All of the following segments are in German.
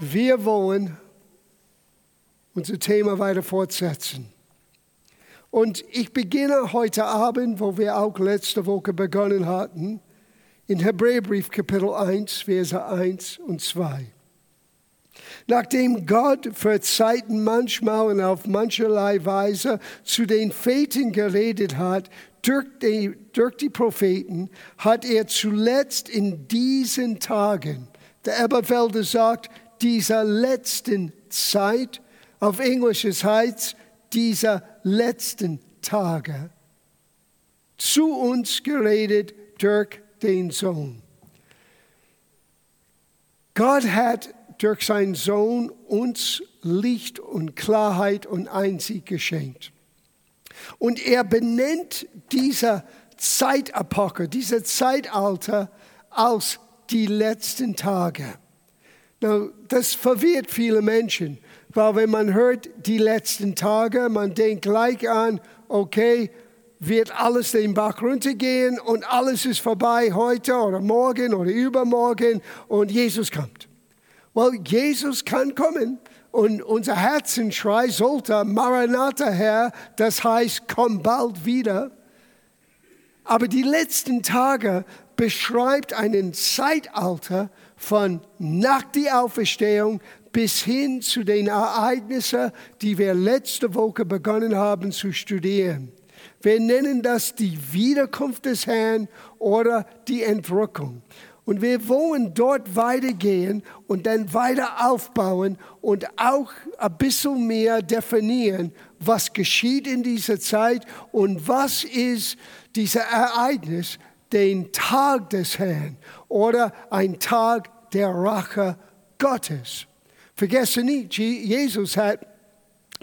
Wir wollen unser Thema weiter fortsetzen. Und ich beginne heute Abend, wo wir auch letzte Woche begonnen hatten, in Hebräerbrief Kapitel 1, Verse 1 und 2. Nachdem Gott für Zeiten manchmal und auf mancherlei Weise zu den Vätern geredet hat, durch die, durch die Propheten, hat er zuletzt in diesen Tagen, der Eberfelder sagt, dieser letzten Zeit, auf Englisch heißt dieser letzten Tage, zu uns geredet durch den Sohn. Gott hat durch seinen Sohn uns Licht und Klarheit und Einsicht geschenkt. Und er benennt diese Zeitepoche, diese Zeitalter als die letzten Tage. Das verwirrt viele Menschen, weil wenn man hört die letzten Tage, man denkt gleich an, okay, wird alles den Bach runtergehen und alles ist vorbei heute oder morgen oder übermorgen und Jesus kommt. Weil Jesus kann kommen und unser Herzenschrei sollte Maranatha Herr, das heißt, komm bald wieder. Aber die letzten Tage beschreibt einen Zeitalter, von nach der Auferstehung bis hin zu den Ereignissen, die wir letzte Woche begonnen haben zu studieren. Wir nennen das die Wiederkunft des Herrn oder die Entrückung. Und wir wollen dort weitergehen und dann weiter aufbauen und auch ein bisschen mehr definieren, was geschieht in dieser Zeit und was ist dieses Ereignis, den Tag des Herrn oder ein Tag der Rache Gottes. Vergesse nicht, Jesus hat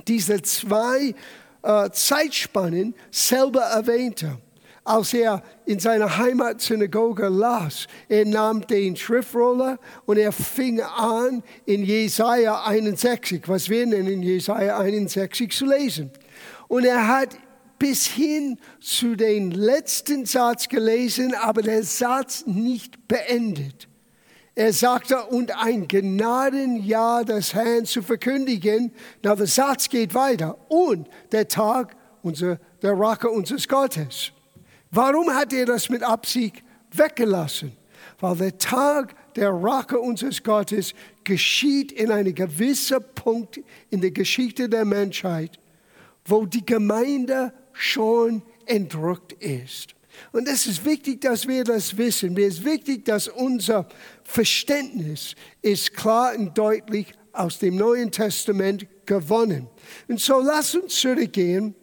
diese zwei äh, Zeitspannen selber erwähnt. Als er in seiner Heimatsynagoge las, er nahm den Schriftroller und er fing an, in Jesaja 61, was wir nennen Jesaja 61, zu lesen. Und er hat bis hin zu den letzten Satz gelesen, aber der Satz nicht beendet. Er sagte, und ein Gnadenjahr des Herrn zu verkündigen. Na, der Satz geht weiter. Und der Tag unser, der Rache unseres Gottes. Warum hat er das mit Absicht weggelassen? Weil der Tag der Rache unseres Gottes geschieht in einem gewissen Punkt in der Geschichte der Menschheit, wo die Gemeinde schon entrückt ist. Und es ist wichtig, dass wir das wissen. Es ist wichtig, dass unser Verständnis ist klar und deutlich aus dem Neuen Testament gewonnen. Und so lass uns zurückgehen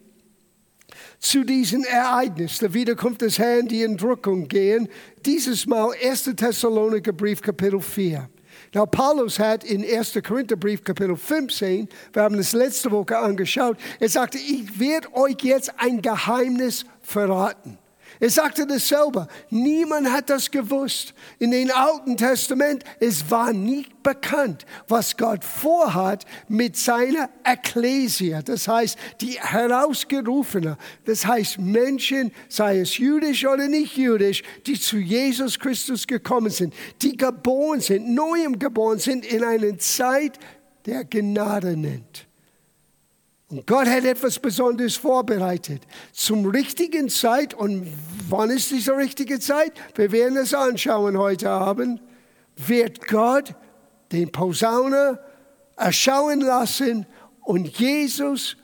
zu diesem Ereignis, der Wiederkunft des Herrn, die Entrückung gehen. Dieses Mal 1. Thessaloniker Brief, Kapitel 4. Now, Paulus hat in 1. Korintherbrief Kapitel 15, wir haben das letzte Woche angeschaut, er sagte, ich werde euch jetzt ein Geheimnis verraten. Er sagte das selber. Niemand hat das gewusst. In dem Alten Testament, es war nicht bekannt, was Gott vorhat mit seiner Ekklesia. Das heißt, die Herausgerufene. Das heißt, Menschen, sei es jüdisch oder nicht jüdisch, die zu Jesus Christus gekommen sind, die geboren sind, neuem geboren sind in einer Zeit der Gnade nennt. Und Gott hat etwas Besonderes vorbereitet. Zum richtigen Zeit. Und wann ist diese richtige Zeit? Wir werden es anschauen heute Abend. Wird Gott den Posaune erschauen lassen und Jesus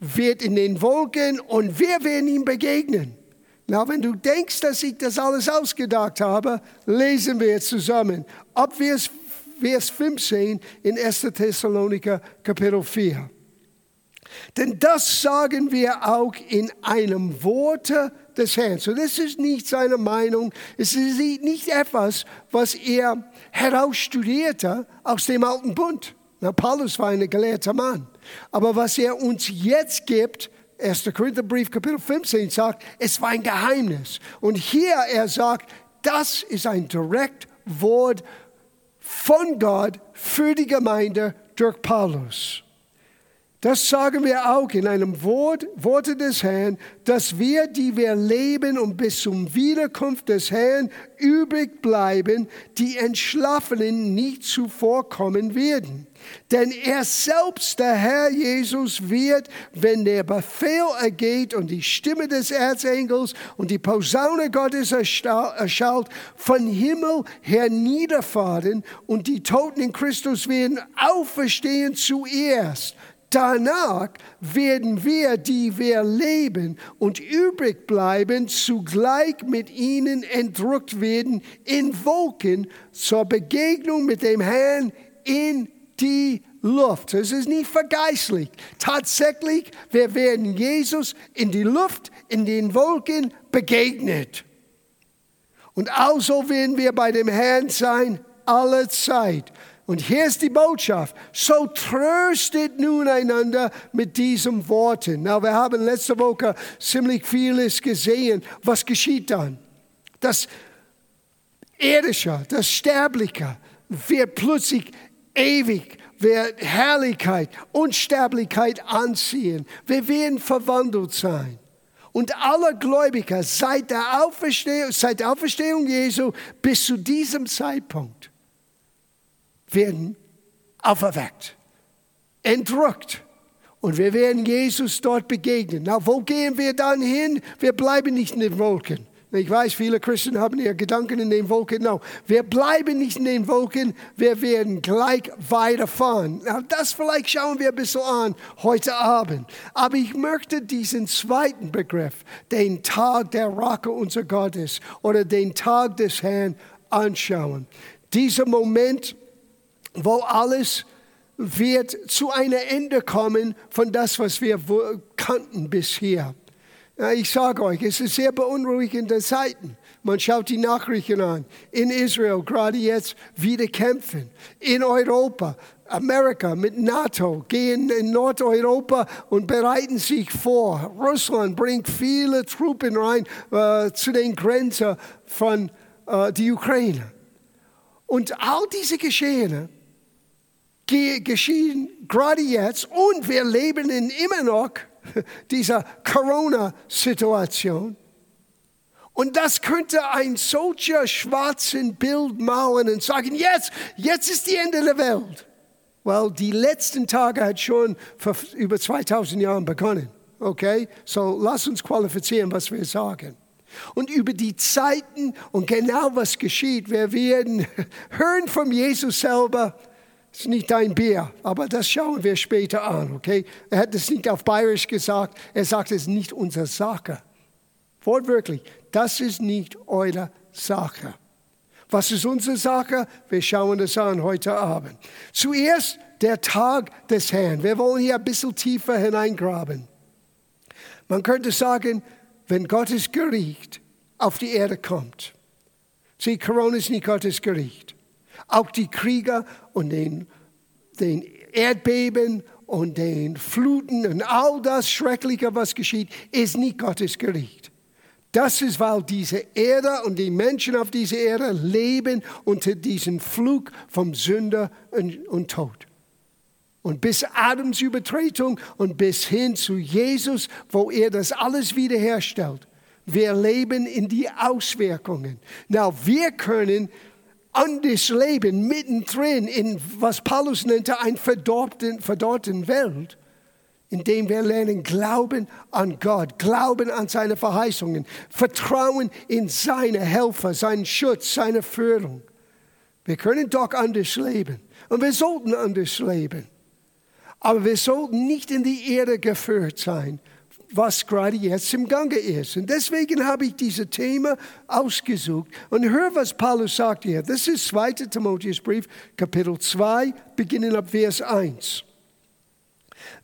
wird in den Wolken und wir werden ihm begegnen. Na, wenn du denkst, dass ich das alles ausgedacht habe, lesen wir zusammen. Ab Vers 15 in 1. Thessaloniker Kapitel 4. Denn das sagen wir auch in einem Worte des Herrn. So, das ist nicht seine Meinung. Es ist nicht etwas, was er herausstudierte aus dem Alten Bund. Na, Paulus war ein gelehrter Mann. Aber was er uns jetzt gibt, 1. Korintherbrief, Kapitel 15 sagt, es war ein Geheimnis. Und hier er sagt, das ist ein direkt Wort von Gott für die Gemeinde durch Paulus. Das sagen wir auch in einem Wort, Worte des Herrn, dass wir, die wir leben und bis zum Wiederkunft des Herrn übrig bleiben, die Entschlafenen nicht zuvorkommen werden. Denn er selbst, der Herr Jesus, wird, wenn der Befehl ergeht und die Stimme des Erzengels und die Posaune Gottes erschallt, von Himmel herniederfahren und die Toten in Christus werden auferstehen zuerst. Danach werden wir, die wir leben und übrig bleiben, zugleich mit ihnen entrückt werden in Wolken zur Begegnung mit dem Herrn in die Luft. Es ist nicht vergeistlich. Tatsächlich, wir werden Jesus in die Luft, in den Wolken begegnet. Und also werden wir bei dem Herrn sein, alle Zeit. Und hier ist die Botschaft. So tröstet nun einander mit diesen Worten. Na, wir haben letzte Woche ziemlich vieles gesehen. Was geschieht dann? Das Irdische, das Sterbliche wird plötzlich ewig, wird Herrlichkeit, Unsterblichkeit anziehen. Wir werden verwandelt sein. Und alle Gläubiger seit der Auferstehung, seit der Auferstehung Jesu bis zu diesem Zeitpunkt werden auferweckt, entrückt. Und wir werden Jesus dort begegnen. Na, wo gehen wir dann hin? Wir bleiben nicht in den Wolken. Ich weiß, viele Christen haben ihre Gedanken in den Wolken. No, wir bleiben nicht in den Wolken, wir werden gleich weiterfahren. Na, das vielleicht schauen wir ein bisschen an heute Abend. Aber ich möchte diesen zweiten Begriff, den Tag der Rache unser Gottes oder den Tag des Herrn anschauen. Dieser Moment, wo alles wird zu einem Ende kommen von das, was wir kannten bisher. Ich sage euch, es ist sehr beunruhigende Zeiten. Man schaut die Nachrichten an. In Israel gerade jetzt wieder kämpfen. In Europa, Amerika mit NATO gehen in Nordeuropa und bereiten sich vor. Russland bringt viele Truppen rein äh, zu den Grenzen von äh, der Ukraine. Und all diese Geschehene geschehen gerade jetzt und wir leben in immer noch dieser Corona-Situation. Und das könnte ein solcher schwarzen Bild malen und sagen, jetzt, jetzt ist die Ende der Welt. Weil die letzten Tage hat schon vor über 2000 Jahren begonnen. Okay? So lass uns qualifizieren, was wir sagen. Und über die Zeiten und genau was geschieht, wir werden hören von Jesus selber, es ist nicht dein Bier, aber das schauen wir später an, okay? Er hat es nicht auf Bayerisch gesagt, er sagt, es ist nicht unsere Sache. Wortwörtlich, das ist nicht eure Sache. Was ist unsere Sache? Wir schauen das an heute Abend. Zuerst der Tag des Herrn. Wir wollen hier ein bisschen tiefer hineingraben. Man könnte sagen, wenn Gottes Gericht auf die Erde kommt. Sieh, Corona ist nicht Gottes Gericht. Auch die Krieger und den, den Erdbeben und den Fluten und all das Schreckliche, was geschieht, ist nicht Gottes Gericht. Das ist, weil diese Erde und die Menschen auf dieser Erde leben unter diesem Flug vom Sünder und, und Tod. Und bis Adams Übertretung und bis hin zu Jesus, wo er das alles wiederherstellt. Wir leben in die Auswirkungen. Na, wir können anders leben, mittendrin in, was Paulus nannte, einer verdorrten, verdorrten Welt, indem wir lernen, Glauben an Gott, Glauben an seine Verheißungen, Vertrauen in seine Helfer, seinen Schutz, seine Führung. Wir können doch anders leben und wir sollten anders leben. Aber wir sollten nicht in die Erde geführt sein, was gerade jetzt im Gange ist. Und deswegen habe ich dieses Thema ausgesucht. Und hör, was Paulus sagt hier. Das ist 2. Timotheusbrief, Kapitel 2, beginnen ab Vers 1.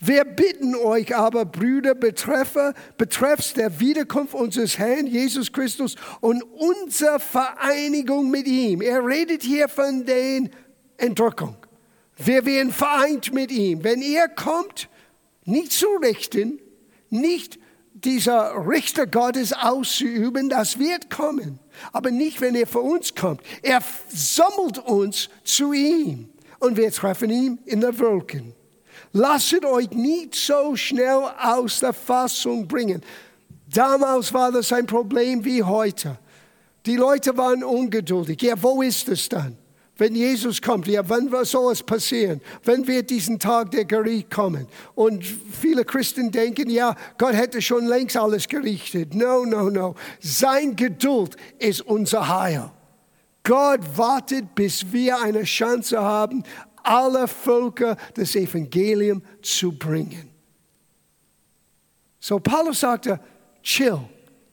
Wir bitten euch aber, Brüder, betreffe, betreffs der Wiederkunft unseres Herrn Jesus Christus und unserer Vereinigung mit ihm. Er redet hier von der Entrückung. Wir werden vereint mit ihm. Wenn er kommt, nicht zu richten, nicht dieser Richter Gottes auszuüben, das wird kommen. Aber nicht, wenn er für uns kommt. Er sammelt uns zu ihm und wir treffen ihn in den Wolken. Lasst euch nicht so schnell aus der Fassung bringen. Damals war das ein Problem wie heute. Die Leute waren ungeduldig. Ja, wo ist es dann? Wenn Jesus kommt, ja, wann soll es passieren? Wenn wird diesen Tag der Gericht kommen? Und viele Christen denken, ja, Gott hätte schon längst alles gerichtet. No, no, no. Sein Geduld ist unser Heil. Gott wartet, bis wir eine Chance haben, alle Völker das Evangelium zu bringen. So Paulus sagte, chill,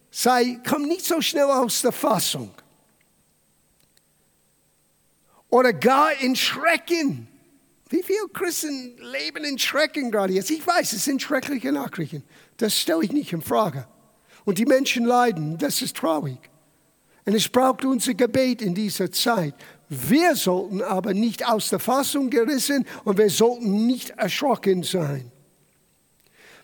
sei, komm nicht so schnell aus der Fassung oder gar in Schrecken. Wie viele Christen leben in Schrecken gerade jetzt? Ich weiß, es sind schreckliche Nachrichten. Das stelle ich nicht in Frage. Und die Menschen leiden, das ist traurig. Und es braucht unser Gebet in dieser Zeit. Wir sollten aber nicht aus der Fassung gerissen und wir sollten nicht erschrocken sein.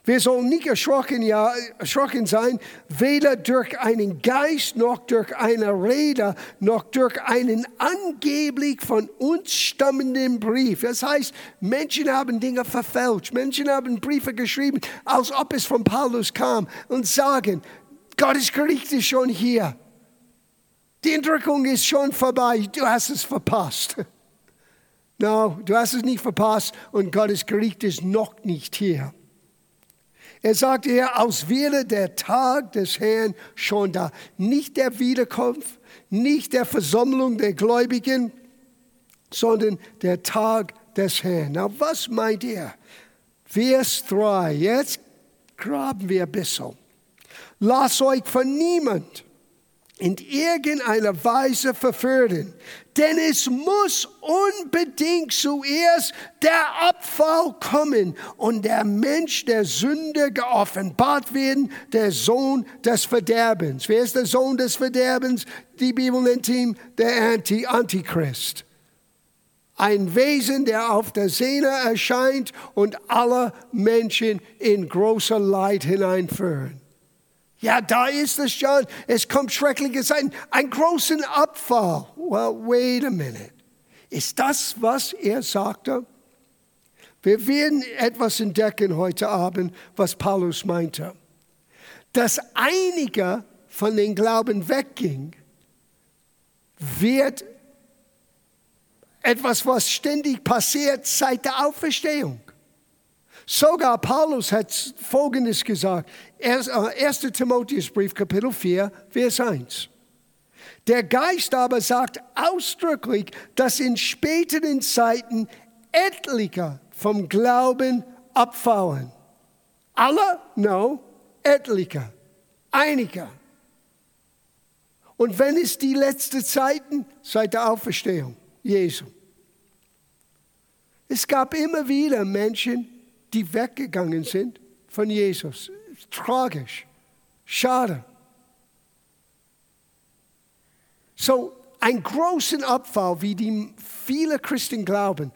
Wir sollen nicht erschrocken, ja, erschrocken sein, weder durch einen Geist, noch durch eine Rede, noch durch einen angeblich von uns stammenden Brief. Das heißt, Menschen haben Dinge verfälscht, Menschen haben Briefe geschrieben, als ob es von Paulus kam und sagen, Gottes Gericht ist schon hier. Die Entrückung ist schon vorbei, du hast es verpasst. No, du hast es nicht verpasst und Gottes Gericht ist noch nicht hier. Er sagte hier, aus wäre der Tag des Herrn schon da. Nicht der Wiederkunft, nicht der Versammlung der Gläubigen, sondern der Tag des Herrn. Na, was meint ihr? Vers 3, jetzt graben wir ein bisschen. Lasst euch von niemand in irgendeiner Weise verführen. Denn es muss unbedingt zuerst der Abfall kommen und der Mensch der Sünde geoffenbart werden, der Sohn des Verderbens. Wer ist der Sohn des Verderbens? Die Bibel nennt ihn der Anti Antichrist. Ein Wesen, der auf der Szene erscheint und alle Menschen in großer Leid hineinführen. Ja, da ist es schon. Es kommt schreckliche Zeiten. Ein großen Abfall. Well, wait a minute. Ist das, was er sagte? Wir werden etwas entdecken heute Abend, was Paulus meinte. Dass einige von den Glauben wegging, wird etwas, was ständig passiert seit der Auferstehung. Sogar Paulus hat Folgendes gesagt. 1. Äh, Timotheusbrief, Kapitel 4, Vers 1. Der Geist aber sagt ausdrücklich, dass in späteren Zeiten etliche vom Glauben abfallen. Alle? No, etliche, einige. Und wenn es die letzten Zeiten seit der Auferstehung Jesu. Es gab immer wieder Menschen, die weggegangen sind von Jesus. Tragisch. Schade. So, ein großen Abfall, wie die viele Christen glauben.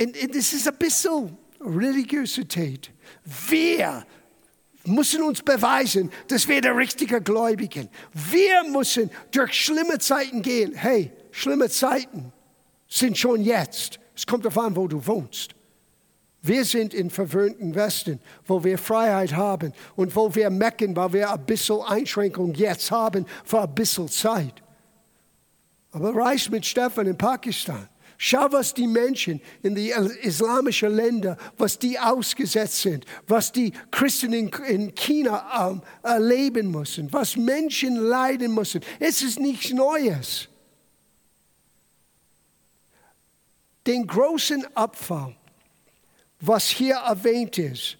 Und, das ist ein bisschen Religiosität. Wir müssen uns beweisen, dass wir der richtige Gläubigen. Wir müssen durch schlimme Zeiten gehen. Hey, schlimme Zeiten sind schon jetzt. Es kommt darauf an, wo du wohnst. Wir sind im verwöhnten Westen, wo wir Freiheit haben und wo wir mecken, weil wir ein bisschen Einschränkung jetzt haben für ein bisschen Zeit. Aber reich mit Stefan in Pakistan. Schau, was die Menschen in die islamischen Ländern, was die ausgesetzt sind, was die Christen in, in China ähm, erleben müssen, was Menschen leiden müssen. Es ist nichts Neues. Den großen Abfall was hier erwähnt ist,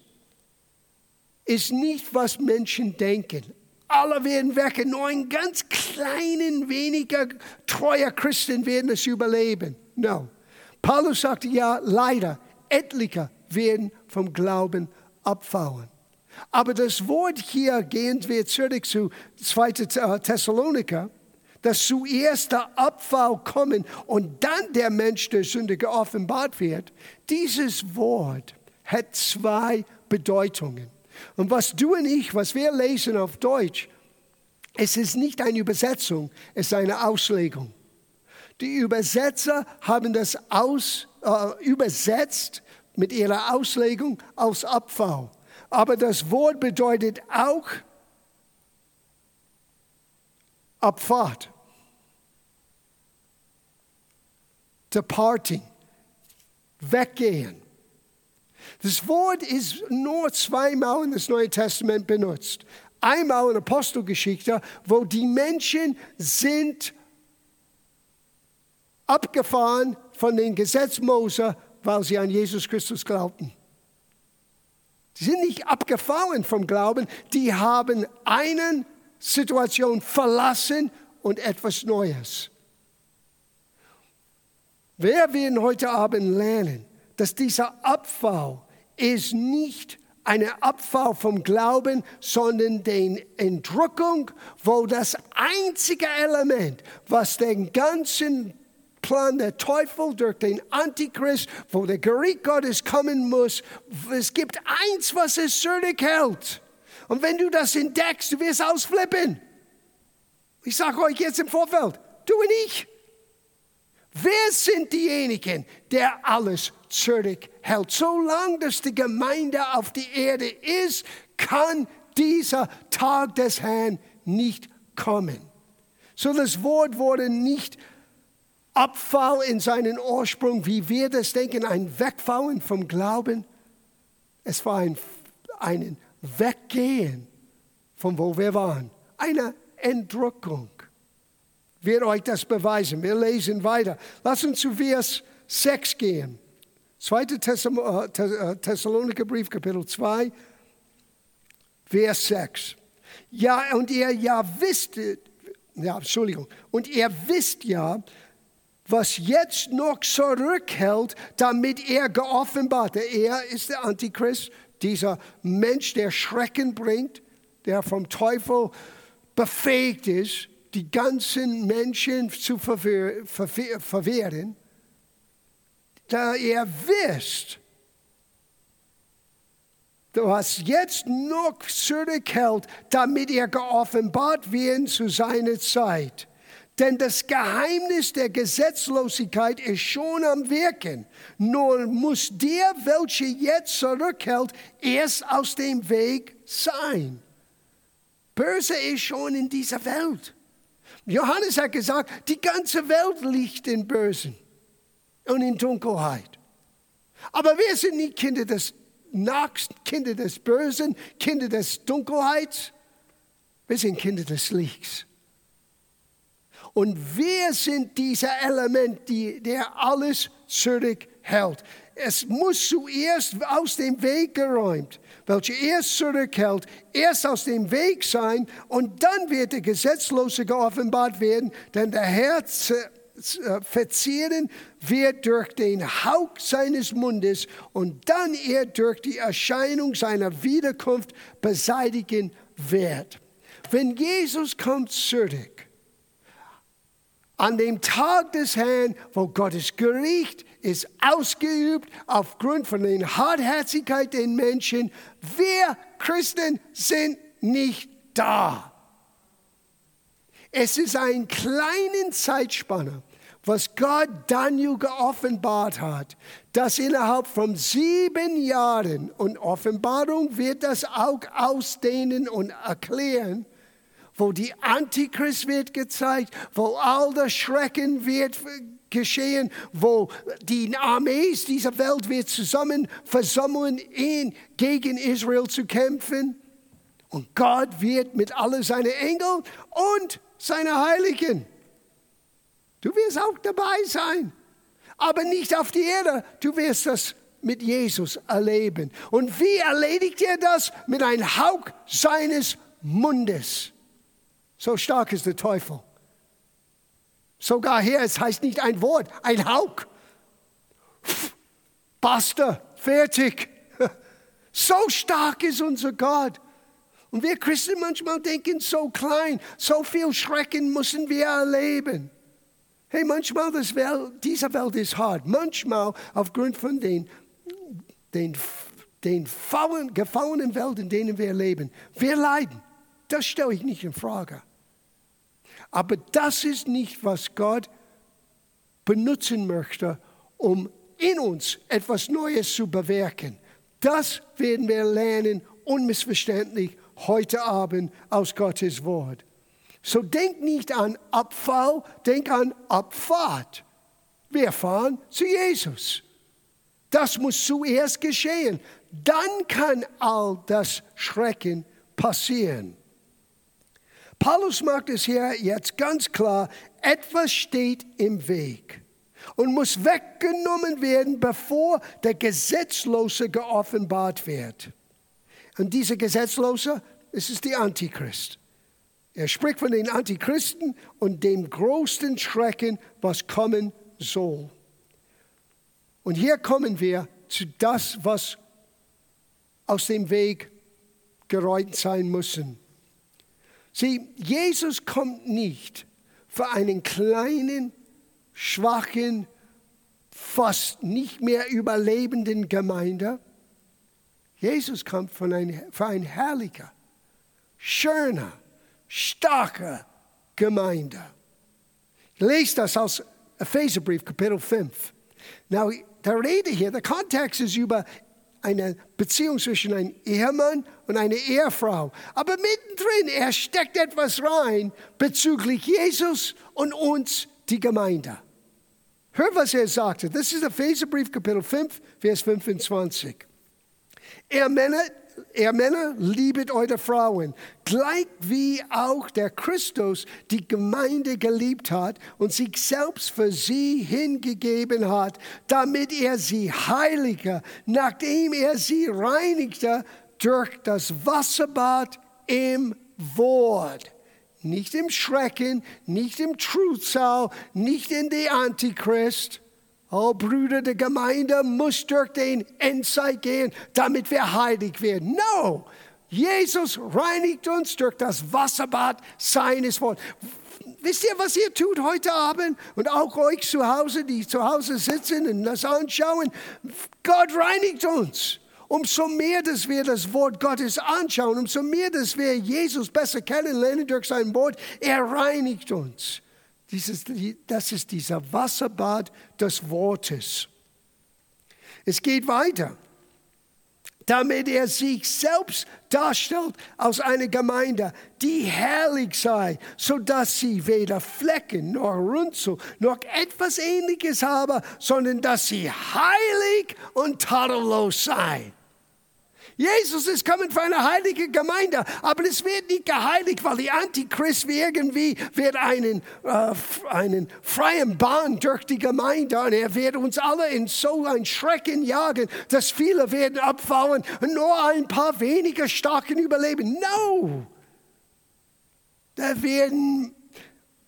ist nicht, was Menschen denken. Alle werden wecken, nur ein ganz kleinen, weniger treuer Christen werden es überleben. No. Paulus sagte ja, leider, etliche werden vom Glauben abfallen. Aber das Wort hier, gehen wir zurück zu 2. Thessaloniker, dass zuerst der Abfall kommen und dann der Mensch der Sünde geoffenbart wird. Dieses Wort hat zwei Bedeutungen. Und was du und ich, was wir lesen auf Deutsch, es ist nicht eine Übersetzung, es ist eine Auslegung. Die Übersetzer haben das aus, äh, übersetzt, mit ihrer Auslegung als Abfall. Aber das Wort bedeutet auch Abfahrt. Departing. Weggehen. Das Wort ist nur zweimal in das Neue Testament benutzt. Einmal in Apostelgeschichte, wo die Menschen sind abgefahren von dem Gesetz Mose, weil sie an Jesus Christus glaubten. Sie sind nicht abgefahren vom Glauben, die haben eine Situation verlassen und etwas Neues. Wir werden heute Abend lernen, dass dieser Abfall ist nicht eine Abfall vom Glauben, sondern die Entrückung, wo das einzige Element, was den ganzen Plan der Teufel durch den Antichrist, wo der Gericht Gottes kommen muss, es gibt eins, was es zurückhält. Und wenn du das entdeckst, du wirst ausflippen. Ich sage euch jetzt im Vorfeld, du und ich. Wer sind diejenigen, der alles zurückhält? Solange das die Gemeinde auf die Erde ist, kann dieser Tag des Herrn nicht kommen. So das Wort wurde nicht Abfall in seinen Ursprung, wie wir das denken, ein Wegfallen vom Glauben. Es war ein, ein Weggehen von wo wir waren, eine Entrückung wird euch das beweisen. Wir lesen weiter. Lass uns zu Vers 6 gehen. 2. Äh, äh, Thessaloniker Brief, Kapitel 2, Vers 6. Ja, und ihr ja wisst, ja, Entschuldigung, und ihr wisst ja, was jetzt noch zurückhält, damit er geoffenbart. Er ist der Antichrist, dieser Mensch, der Schrecken bringt, der vom Teufel befähigt ist, die ganzen Menschen zu verwehren, da ihr wisst, was jetzt noch zurückhält, damit ihr geoffenbart werden zu seiner Zeit. Denn das Geheimnis der Gesetzlosigkeit ist schon am Wirken. Nur muss der, welcher jetzt zurückhält, erst aus dem Weg sein. Böse ist schon in dieser Welt. Johannes hat gesagt, die ganze Welt liegt in Bösen und in Dunkelheit. Aber wir sind nicht Kinder des Nachts, Kinder des Bösen, Kinder des Dunkelheits. Wir sind Kinder des Lichts. Und wir sind dieser Element, die, der alles zurückhält. Es muss zuerst aus dem Weg geräumt welche erst zurückhält, erst aus dem Weg sein und dann wird der Gesetzlose geoffenbart werden, denn der Herr äh, verzehren wird durch den Hauch seines Mundes und dann er durch die Erscheinung seiner Wiederkunft beseitigen wird. Wenn Jesus kommt zurück, an dem Tag des Herrn, wo Gottes Gericht ist ausgeübt aufgrund von der Hartherzigkeit der Menschen. Wir Christen sind nicht da. Es ist ein kleiner Zeitspanne, was Gott Daniel geoffenbart hat, dass innerhalb von sieben Jahren, und Offenbarung wird das auch ausdehnen und erklären, wo die Antichrist wird gezeigt, wo all das Schrecken wird geschehen, wo die Armees dieser Welt wird zusammen versammeln, in, gegen Israel zu kämpfen. Und Gott wird mit allen seinen Engeln und seinen Heiligen. Du wirst auch dabei sein, aber nicht auf die Erde. Du wirst das mit Jesus erleben. Und wie erledigt er das? Mit einem Hauch seines Mundes. So stark ist der Teufel. Sogar hier, es heißt nicht ein Wort, ein Hauch. Basta, fertig. So stark ist unser Gott. Und wir Christen manchmal denken so klein, so viel Schrecken müssen wir erleben. Hey, manchmal das Welt, diese Welt ist hart. Manchmal aufgrund von den, den, den fallen, gefallenen Welt, in denen wir leben. Wir leiden. Das stelle ich nicht in Frage. Aber das ist nicht, was Gott benutzen möchte, um in uns etwas Neues zu bewirken. Das werden wir lernen, unmissverständlich, heute Abend aus Gottes Wort. So denk nicht an Abfall, denk an Abfahrt. Wir fahren zu Jesus. Das muss zuerst geschehen. Dann kann all das Schrecken passieren. Paulus macht es hier jetzt ganz klar, etwas steht im Weg und muss weggenommen werden, bevor der Gesetzlose geoffenbart wird. Und dieser Gesetzlose, es ist der Antichrist. Er spricht von den Antichristen und dem größten Schrecken, was kommen soll. Und hier kommen wir zu das, was aus dem Weg geräumt sein müssen. Sieh, Jesus kommt nicht für einen kleinen, schwachen, fast nicht mehr überlebenden Gemeinde. Jesus kommt von ein, für ein herrlicher, schöner, starker Gemeinde. Lest das aus Epheserbrief, Kapitel 5. Now, der Rede hier, der Kontext ist über eine Beziehung zwischen einem Ehemann und einer Ehefrau. Aber mittendrin, er steckt etwas rein bezüglich Jesus und uns, die Gemeinde. Hör, was er sagte. Das ist Epheserbrief, Kapitel 5, Vers 25. Ihr Männer, ihr Männer, liebet eure Frauen, gleich wie auch der Christus die Gemeinde geliebt hat und sich selbst für sie hingegeben hat, damit er sie heilige, nachdem er sie reinigte durch das Wasserbad im Wort. Nicht im Schrecken, nicht im Trübsal, nicht in der Antichrist, Oh Brüder, die Gemeinde muss durch den Endzeit gehen, damit wir heilig werden. No, Jesus reinigt uns durch das Wasserbad seines Wortes. Wisst ihr, was ihr tut heute Abend? Und auch euch zu Hause, die zu Hause sitzen und das anschauen. Gott reinigt uns. Umso mehr, dass wir das Wort Gottes anschauen, umso mehr, dass wir Jesus besser kennenlernen durch sein Wort, er reinigt uns. Dieses, das ist dieser Wasserbad des Wortes. Es geht weiter. Damit er sich selbst darstellt aus einer Gemeinde, die herrlich sei, sodass sie weder Flecken noch Runzel noch etwas Ähnliches habe, sondern dass sie heilig und tadellos sei. Jesus ist kommen für eine heilige Gemeinde, aber es wird nicht geheiligt, weil die Antichrist irgendwie wird einen, äh, einen freien Bahn durch die Gemeinde und er wird uns alle in so ein Schrecken jagen, dass viele werden abfallen und nur ein paar weniger starken überleben. No! Da werden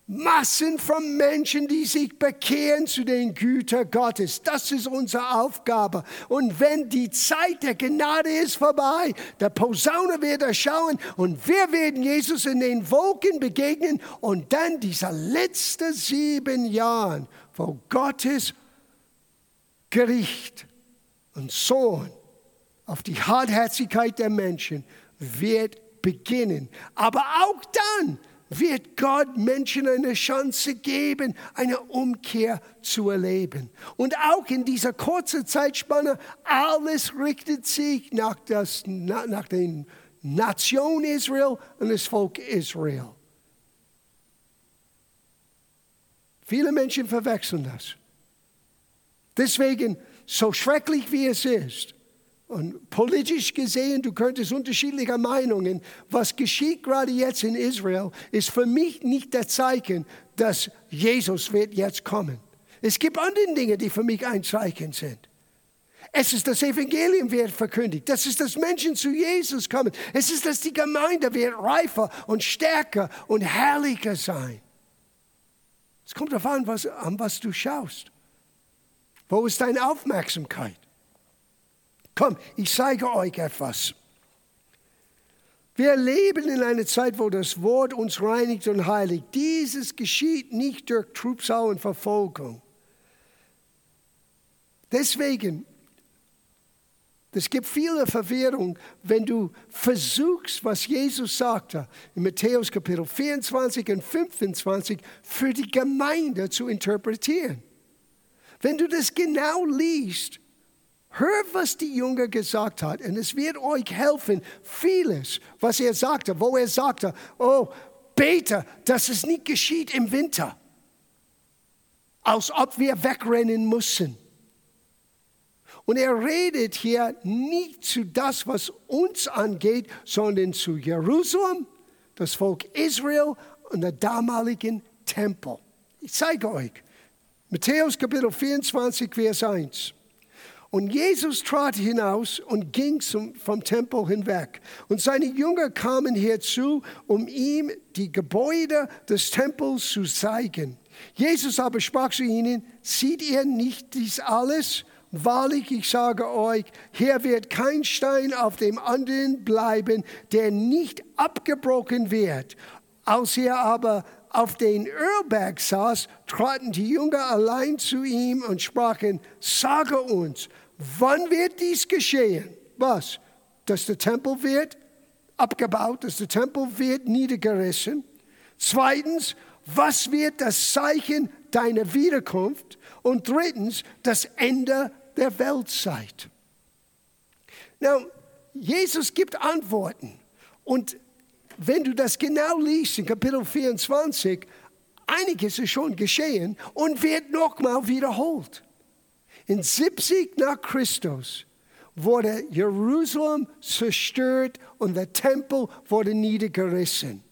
Massen von Menschen, die sich bekehren zu den Gütern Gottes. Das ist unsere Aufgabe. Und wenn die Zeit der Gnade ist vorbei, der Posaune wird erschauen und wir werden Jesus in den Wolken begegnen und dann diese letzten sieben Jahre, wo Gottes Gericht und Sohn auf die Hartherzigkeit der Menschen wird beginnen. Aber auch dann wird Gott Menschen eine Chance geben, eine Umkehr zu erleben. Und auch in dieser kurzen Zeitspanne, alles richtet sich nach, das, nach der Nation Israel und das Volk Israel. Viele Menschen verwechseln das. Deswegen, so schrecklich wie es ist, und politisch gesehen, du könntest unterschiedlicher Meinungen, was geschieht gerade jetzt in Israel, ist für mich nicht der Zeichen, dass Jesus wird jetzt kommen. Es gibt andere Dinge, die für mich ein Zeichen sind. Es ist das Evangelium wird verkündigt. Das ist, dass Menschen zu Jesus kommen. Es ist, dass die Gemeinde wird reifer und stärker und herrlicher sein. Es kommt darauf an, was, an was du schaust. Wo ist deine Aufmerksamkeit? Komm, ich zeige euch etwas. Wir leben in einer Zeit, wo das Wort uns reinigt und heiligt. Dieses geschieht nicht durch Trübsal und Verfolgung. Deswegen, es gibt viele Verwirrung, wenn du versuchst, was Jesus sagte in Matthäus Kapitel 24 und 25 für die Gemeinde zu interpretieren. Wenn du das genau liest, hör, was die Jünger gesagt hat. Und es wird euch helfen, vieles, was er sagte, wo er sagte, oh, bete, dass es nicht geschieht im Winter. Als ob wir wegrennen müssen. Und er redet hier nicht zu das, was uns angeht, sondern zu Jerusalem, das Volk Israel und der damaligen Tempel. Ich zeige euch. Matthäus Kapitel 24, Vers 1. Und Jesus trat hinaus und ging zum, vom Tempel hinweg. Und seine Jünger kamen herzu, um ihm die Gebäude des Tempels zu zeigen. Jesus aber sprach zu ihnen, seht ihr nicht dies alles? Wahrlich, ich sage euch, hier wird kein Stein auf dem anderen bleiben, der nicht abgebrochen wird. Als er aber auf den Ölberg saß, traten die Jünger allein zu ihm und sprachen, sage uns, wann wird dies geschehen? Was? Dass der Tempel wird abgebaut, dass der Tempel wird niedergerissen. Zweitens, was wird das Zeichen deiner Wiederkunft? Und drittens, das Ende der Weltzeit. Now, Jesus gibt Antworten. Und wenn du das genau liest in Kapitel 24, einiges ist schon geschehen und wird nochmal wiederholt. In 70 nach Christus wurde Jerusalem zerstört und der Tempel wurde niedergerissen.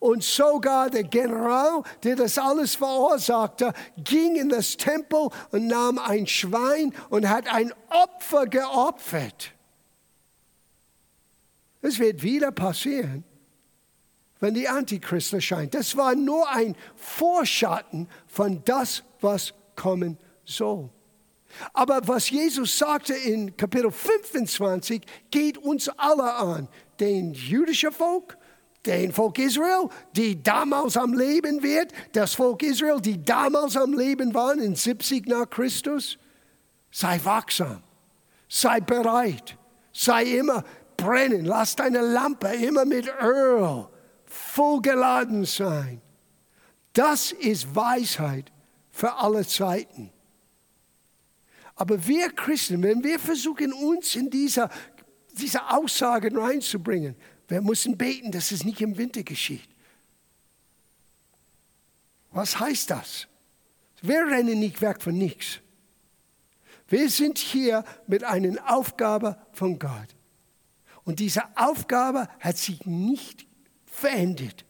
Und sogar der General, der das alles verursachte, ging in das Tempel und nahm ein Schwein und hat ein Opfer geopfert. Es wird wieder passieren wenn die Antichrist erscheint. Das war nur ein Vorschatten von das, was kommen soll. Aber was Jesus sagte in Kapitel 25, geht uns alle an. Den jüdischen Volk, den Volk Israel, die damals am Leben wird, das Volk Israel, die damals am Leben waren in 70 nach Christus. Sei wachsam, sei bereit, sei immer brennen, lass deine Lampe immer mit Öl vollgeladen sein. Das ist Weisheit für alle Zeiten. Aber wir Christen, wenn wir versuchen, uns in diese, diese Aussagen reinzubringen, wir müssen beten, dass es nicht im Winter geschieht. Was heißt das? Wir rennen nicht weg von nichts. Wir sind hier mit einer Aufgabe von Gott. Und diese Aufgabe hat sich nicht verendet.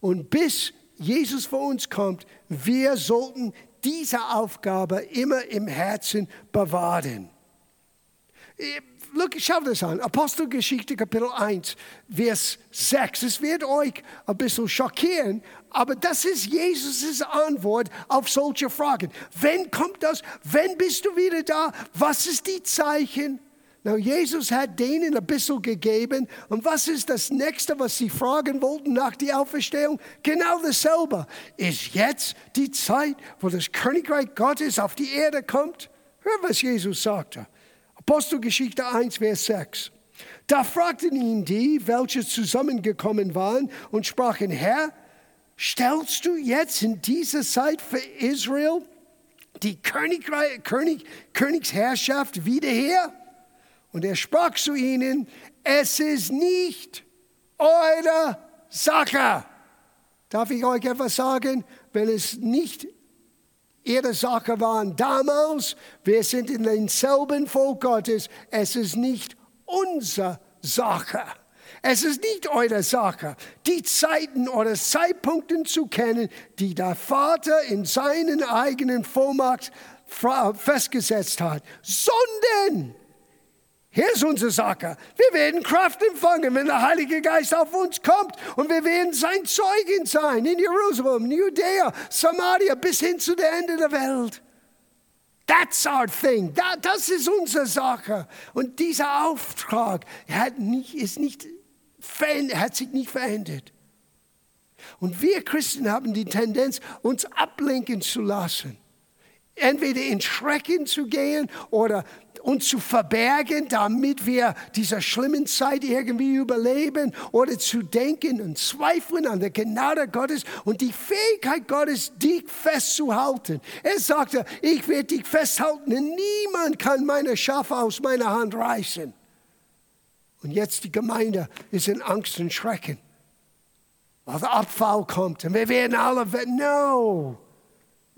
Und bis Jesus vor uns kommt, wir sollten diese Aufgabe immer im Herzen bewahren. Look, schau das an. Apostelgeschichte Kapitel 1, Vers 6. Es wird euch ein bisschen schockieren, aber das ist Jesus' Antwort auf solche Fragen. Wenn kommt das? Wenn bist du wieder da? Was ist die Zeichen? Now, Jesus hat denen ein bisschen gegeben. Und was ist das nächste, was sie fragen wollten nach der Auferstehung? Genau dasselbe. Ist jetzt die Zeit, wo das Königreich Gottes auf die Erde kommt? Hör, was Jesus sagte. Apostelgeschichte 1, Vers 6. Da fragten ihn die, welche zusammengekommen waren, und sprachen, Herr, stellst du jetzt in dieser Zeit für Israel die König, Königsherrschaft wieder her? Und er sprach zu ihnen, es ist nicht eure Sache. Darf ich euch etwas sagen? Wenn es nicht ihre Sache war damals, wir sind in demselben Volk Gottes, es ist nicht unsere Sache. Es ist nicht eure Sache, die Zeiten oder Zeitpunkte zu kennen, die der Vater in seinen eigenen Vollmacht festgesetzt hat, sondern hier ist unsere Sache. Wir werden Kraft empfangen, wenn der Heilige Geist auf uns kommt. Und wir werden sein Zeugen sein in Jerusalem, in Judäa, Samaria, bis hin zu der Ende der Welt. That's our thing. Das ist unsere Sache. Und dieser Auftrag hat, nicht, ist nicht, hat sich nicht verändert. Und wir Christen haben die Tendenz, uns ablenken zu lassen entweder in Schrecken zu gehen oder uns zu verbergen, damit wir dieser schlimmen Zeit irgendwie überleben oder zu denken und zweifeln an der Gnade Gottes und die Fähigkeit Gottes, dich festzuhalten. Er sagte, ich werde dich festhalten und niemand kann meine Schafe aus meiner Hand reißen. Und jetzt die Gemeinde ist in Angst und Schrecken, weil der Abfall kommt und wir werden alle, no.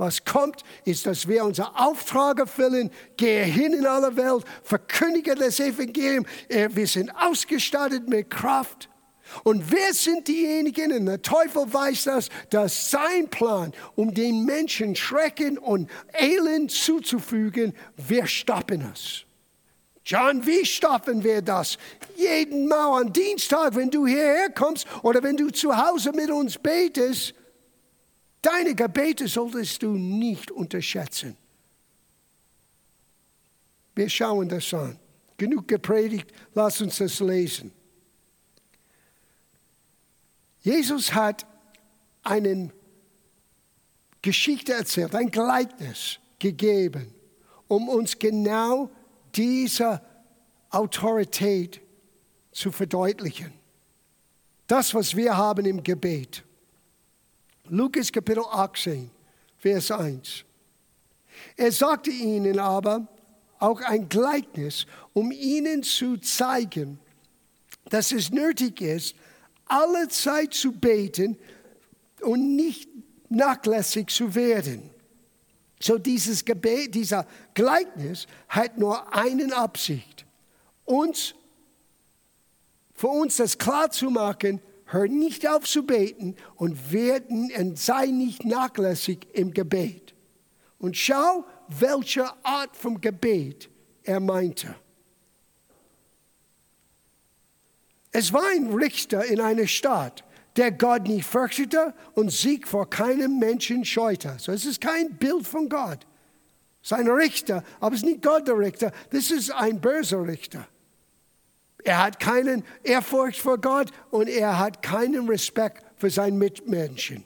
Was kommt, ist, dass wir unsere Auftrag erfüllen, gehe hin in alle Welt, verkündige das Evangelium. Äh, wir sind ausgestattet mit Kraft. Und wer sind diejenigen, und der Teufel weiß das, dass sein Plan, um den Menschen Schrecken und Elend zuzufügen, wir stoppen es. John, wie stoppen wir das? Jeden Mal am Dienstag, wenn du hierher kommst oder wenn du zu Hause mit uns betest, Deine Gebete solltest du nicht unterschätzen. Wir schauen das an. Genug gepredigt, lass uns das lesen. Jesus hat eine Geschichte erzählt, ein Gleichnis gegeben, um uns genau diese Autorität zu verdeutlichen. Das, was wir haben im Gebet. Lukas Kapitel 18, Vers 1. Er sagte ihnen aber auch ein Gleichnis, um ihnen zu zeigen, dass es nötig ist, alle Zeit zu beten und nicht nachlässig zu werden. So dieses Gebet, dieser Gleichnis hat nur eine Absicht, uns, für uns das klar zu machen, hör nicht auf zu beten und, werden, und sei nicht nachlässig im Gebet. Und schau, welche Art vom Gebet er meinte. Es war ein Richter in einer Stadt, der Gott nicht fürchtete und sich vor keinem Menschen scheute. So es ist kein Bild von Gott. Es ist ein Richter, aber es ist nicht Gott der Richter. Das ist ein böser Richter. Er hat keinen Ehrfurcht vor Gott und er hat keinen Respekt für seinen Mitmenschen.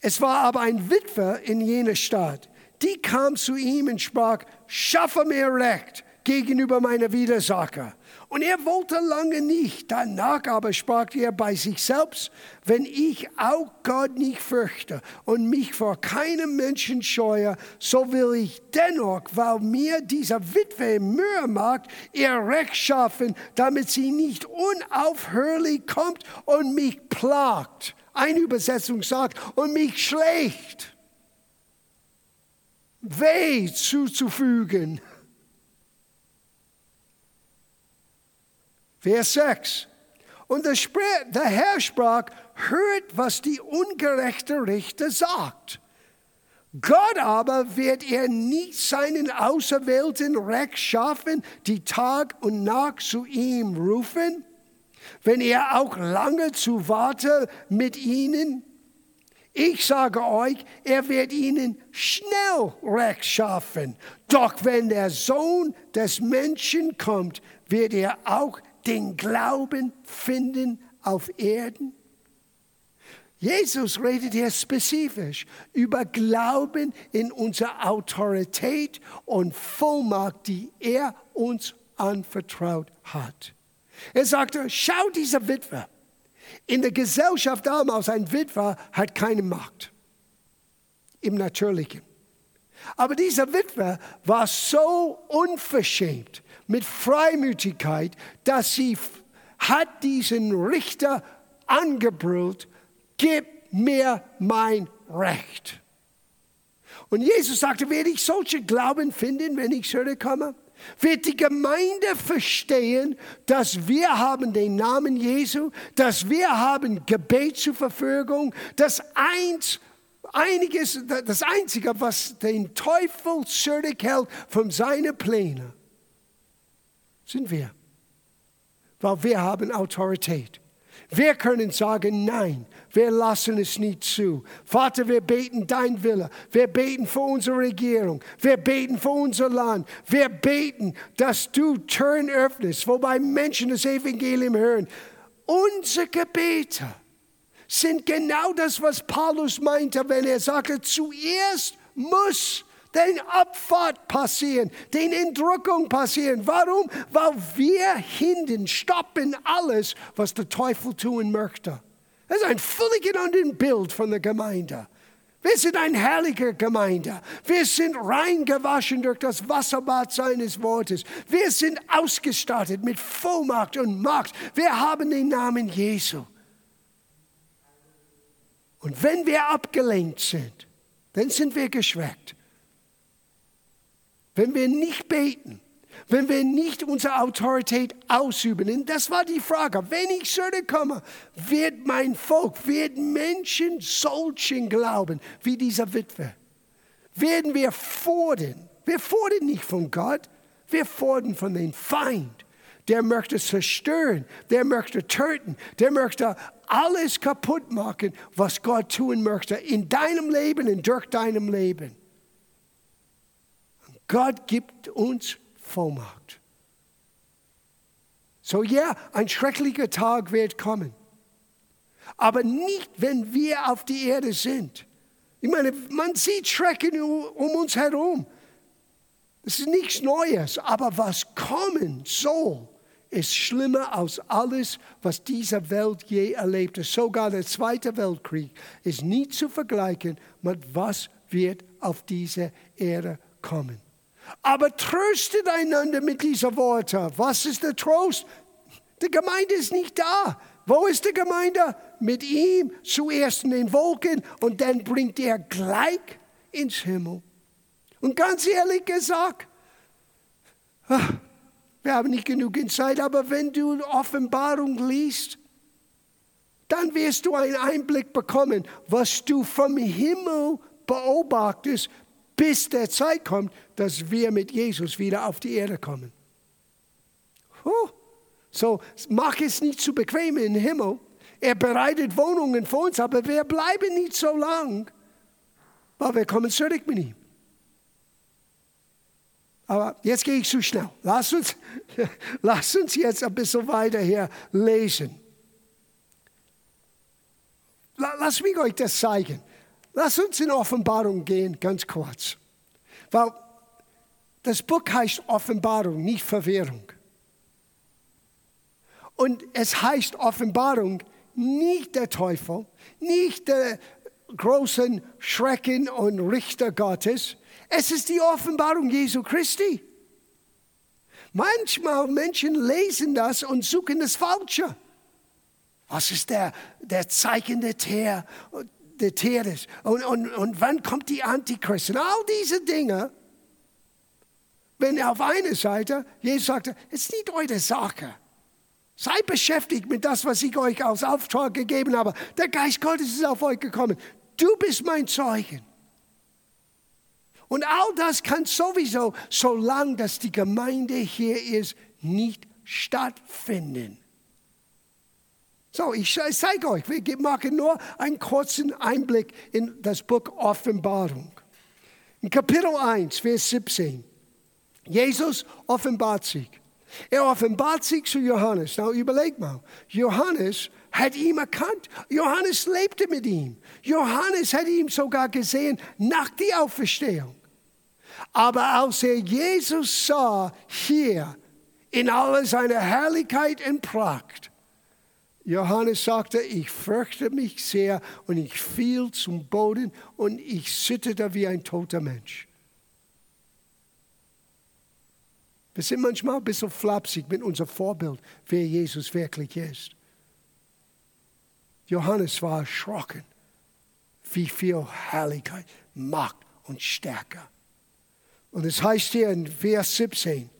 Es war aber ein Witwer in jener Stadt, die kam zu ihm und sprach, schaffe mir Recht gegenüber meiner Widersacher. Und er wollte lange nicht. Danach aber sprach er bei sich selbst, wenn ich auch Gott nicht fürchte und mich vor keinem Menschen scheue, so will ich dennoch, weil mir dieser Witwe Mühe macht, ihr Recht schaffen, damit sie nicht unaufhörlich kommt und mich plagt. Eine Übersetzung sagt, und mich schlägt. Weh zuzufügen. Vers 6. Und der Herr sprach, hört, was die ungerechte Richter sagt. Gott aber wird er nicht seinen Auserwählten Recht schaffen, die Tag und Nacht zu ihm rufen, wenn er auch lange zu warten mit ihnen? Ich sage euch, er wird ihnen schnell Recht schaffen. Doch wenn der Sohn des Menschen kommt, wird er auch den Glauben finden auf Erden? Jesus redet hier spezifisch über Glauben in unsere Autorität und Vollmacht, die er uns anvertraut hat. Er sagte, schau diese Witwe. In der Gesellschaft damals, ein Witwer hat keine Macht im Natürlichen. Aber dieser Witwer war so unverschämt, mit Freimütigkeit, dass sie hat diesen Richter angebrüllt, gib mir mein Recht. Und Jesus sagte, werde ich solche Glauben finden, wenn ich zurückkomme? Wird die Gemeinde verstehen, dass wir haben den Namen Jesu, dass wir haben Gebet zur Verfügung, dass eins, einiges, das Einzige, was den Teufel zurückhält von seinen Plänen, sind wir. Weil wir haben Autorität. Wir können sagen Nein. Wir lassen es nicht zu. Vater, wir beten dein Wille. Wir beten für unsere Regierung. Wir beten für unser Land. Wir beten, dass du Türen öffnest, wobei Menschen das Evangelium hören. Unsere Gebete sind genau das, was Paulus meinte, wenn er sagte, zuerst muss den Abfahrt passieren, den Entrückung passieren. Warum? Weil wir hinten stoppen alles, was der Teufel tun möchte. Das ist ein völlig anderes Bild von der Gemeinde. Wir sind eine herrliche Gemeinde. Wir sind reingewaschen durch das Wasserbad seines Wortes. Wir sind ausgestattet mit Vollmacht und Macht. Wir haben den Namen Jesu. Und wenn wir abgelenkt sind, dann sind wir geschwächt. Wenn wir nicht beten, wenn wir nicht unsere Autorität ausüben. Und das war die Frage. Wenn ich zurückkomme, wird mein Volk, wird Menschen solchen glauben wie dieser Witwe? Werden wir fordern? Wir fordern nicht von Gott, wir fordern von dem Feind. Der möchte zerstören, der möchte töten, der möchte alles kaputt machen, was Gott tun möchte in deinem Leben und durch deinem Leben. Gott gibt uns Vollmacht. So ja, ein schrecklicher Tag wird kommen. Aber nicht, wenn wir auf die Erde sind. Ich meine, man sieht Schrecken um uns herum. Das ist nichts Neues. Aber was kommen soll, ist schlimmer als alles, was diese Welt je erlebt hat. Sogar der Zweite Weltkrieg ist nie zu vergleichen mit was wird auf diese Erde kommen. Aber tröstet einander mit diesen Worten. Was ist der Trost? Die Gemeinde ist nicht da. Wo ist die Gemeinde? Mit ihm zuerst in den Wolken und dann bringt er gleich ins Himmel. Und ganz ehrlich gesagt, ah, wir haben nicht genug Zeit, aber wenn du Offenbarung liest, dann wirst du einen Einblick bekommen, was du vom Himmel beobachtest, bis der Zeit kommt, dass wir mit Jesus wieder auf die Erde kommen. Huh. So, mach es nicht zu bequem im Himmel. Er bereitet Wohnungen für uns, aber wir bleiben nicht so lang, weil wir kommen zurück mit ihm. Aber jetzt gehe ich zu schnell. Lass uns, lass uns jetzt ein bisschen weiter hier lesen. Lass mich euch das zeigen. Lass uns in Offenbarung gehen, ganz kurz. Weil das Buch heißt Offenbarung, nicht Verwirrung. Und es heißt Offenbarung, nicht der Teufel, nicht der großen Schrecken und Richter Gottes. Es ist die Offenbarung Jesu Christi. Manchmal Menschen lesen das und suchen das Falsche. Was ist der, der Zeichen der Teer? Des Tieres und, und, und wann kommt die Antichrist und all diese Dinge. Wenn auf einer Seite Jesus sagte, es ist nicht eure Sache. Seid beschäftigt mit das, was ich euch als Auftrag gegeben habe. Der Geist Gottes ist auf euch gekommen. Du bist mein Zeugen. Und all das kann sowieso, solange dass die Gemeinde hier ist, nicht stattfinden. So, ich zeige euch, wir machen nur einen kurzen Einblick in das Buch Offenbarung. In Kapitel 1, Vers 17. Jesus offenbart sich. Er offenbart sich zu Johannes. Now überleg mal, Johannes hat ihn erkannt. Johannes lebte mit ihm. Johannes hat ihn sogar gesehen nach der Auferstehung. Aber als er Jesus sah hier in aller seiner Herrlichkeit und Pracht, Johannes sagte, ich fürchte mich sehr und ich fiel zum Boden und ich zitterte wie ein toter Mensch. Wir sind manchmal ein bisschen flapsig mit unserem Vorbild, wer Jesus wirklich ist. Johannes war erschrocken, wie viel Herrlichkeit, Macht und Stärke. Und es heißt hier in Vers 17,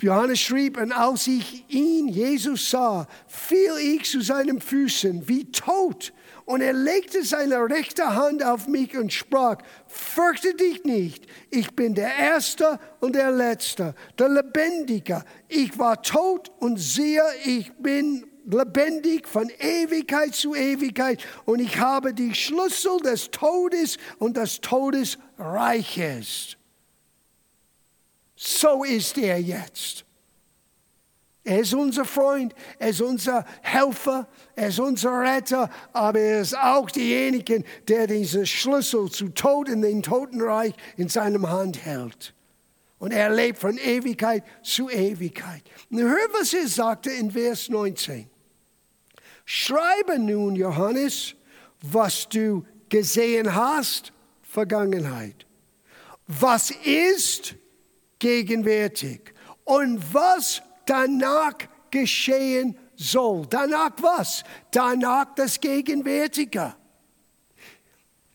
Johannes schrieb, und als ich ihn, Jesus, sah, fiel ich zu seinen Füßen wie tot. Und er legte seine rechte Hand auf mich und sprach, fürchte dich nicht, ich bin der Erste und der Letzte, der Lebendige. Ich war tot und siehe, ich bin lebendig von Ewigkeit zu Ewigkeit und ich habe die Schlüssel des Todes und des Todesreiches so ist er jetzt. Er ist unser Freund, er ist unser Helfer, er ist unser Retter, aber er ist auch derjenige, der diesen Schlüssel zu Tod in den Totenreich in seinem Hand hält. Und er lebt von Ewigkeit zu Ewigkeit. Und hör, was er sagte in Vers 19. Schreibe nun, Johannes, was du gesehen hast, Vergangenheit. Was ist gegenwärtig und was danach geschehen soll. Danach was? Danach das Gegenwärtige.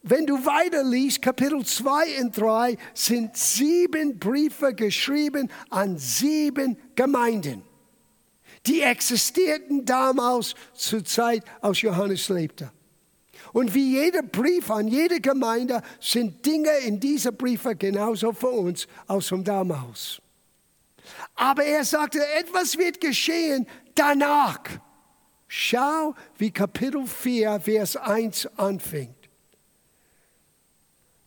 Wenn du weiterliest, Kapitel 2 und 3 sind sieben Briefe geschrieben an sieben Gemeinden. Die existierten damals zur Zeit, als Johannes lebte. Und wie jeder Brief an jede Gemeinde sind Dinge in dieser Briefe genauso für uns als von damals. Aber er sagte, etwas wird geschehen danach. Schau, wie Kapitel 4, Vers 1 anfängt.